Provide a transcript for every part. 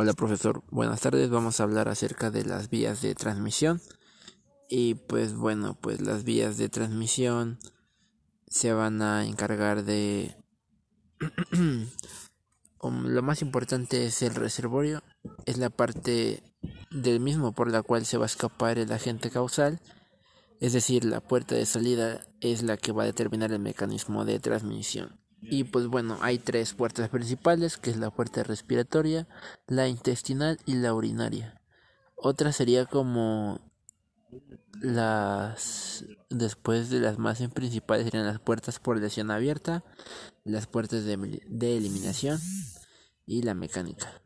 Hola profesor, buenas tardes. Vamos a hablar acerca de las vías de transmisión. Y pues bueno, pues las vías de transmisión se van a encargar de... lo más importante es el reservorio, es la parte del mismo por la cual se va a escapar el agente causal, es decir, la puerta de salida es la que va a determinar el mecanismo de transmisión. Y pues bueno, hay tres puertas principales, que es la puerta respiratoria, la intestinal y la urinaria. Otra sería como las después de las más principales serían las puertas por lesión abierta, las puertas de, de eliminación y la mecánica.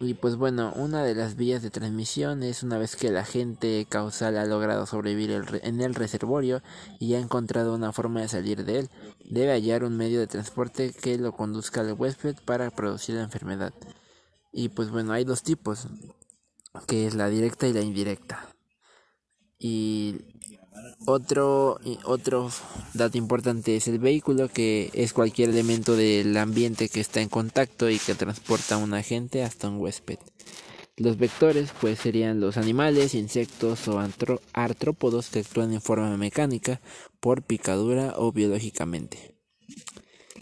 Y pues bueno, una de las vías de transmisión es una vez que el agente causal ha logrado sobrevivir en el reservorio y ha encontrado una forma de salir de él, debe hallar un medio de transporte que lo conduzca al huésped para producir la enfermedad. Y pues bueno, hay dos tipos, que es la directa y la indirecta. Y otro, otro dato importante es el vehículo, que es cualquier elemento del ambiente que está en contacto y que transporta a un agente hasta un huésped. Los vectores pues serían los animales, insectos o artrópodos que actúan en forma mecánica, por picadura o biológicamente.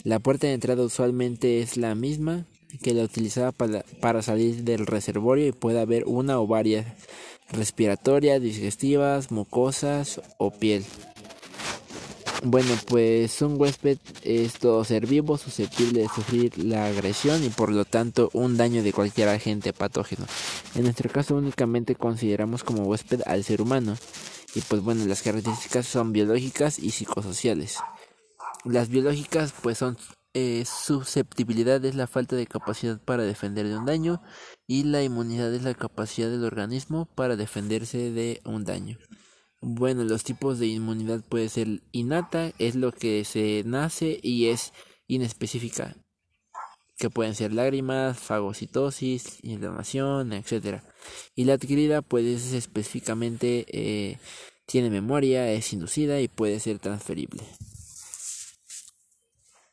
La puerta de entrada usualmente es la misma que la utilizada para, para salir del reservorio y puede haber una o varias respiratorias, digestivas, mucosas o piel. Bueno, pues un huésped es todo ser vivo susceptible de sufrir la agresión y por lo tanto un daño de cualquier agente patógeno. En nuestro caso únicamente consideramos como huésped al ser humano y pues bueno, las características son biológicas y psicosociales. Las biológicas pues son eh, susceptibilidad es la falta de capacidad para defender de un daño y la inmunidad es la capacidad del organismo para defenderse de un daño. Bueno, los tipos de inmunidad puede ser innata, es lo que se nace y es inespecífica, que pueden ser lágrimas, fagocitosis, inflamación, etc. Y la adquirida puede ser específicamente eh, tiene memoria, es inducida y puede ser transferible.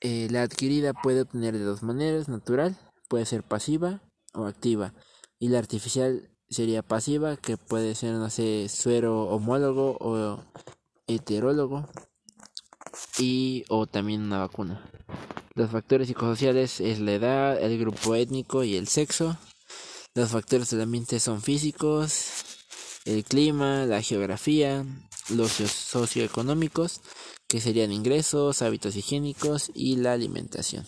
Eh, la adquirida puede obtener de dos maneras, natural, puede ser pasiva o activa, y la artificial sería pasiva, que puede ser, no sé, suero homólogo o heterólogo, y o también una vacuna. Los factores psicosociales es la edad, el grupo étnico y el sexo. Los factores del ambiente son físicos, el clima, la geografía, los socioeconómicos, que serían ingresos, hábitos higiénicos y la alimentación.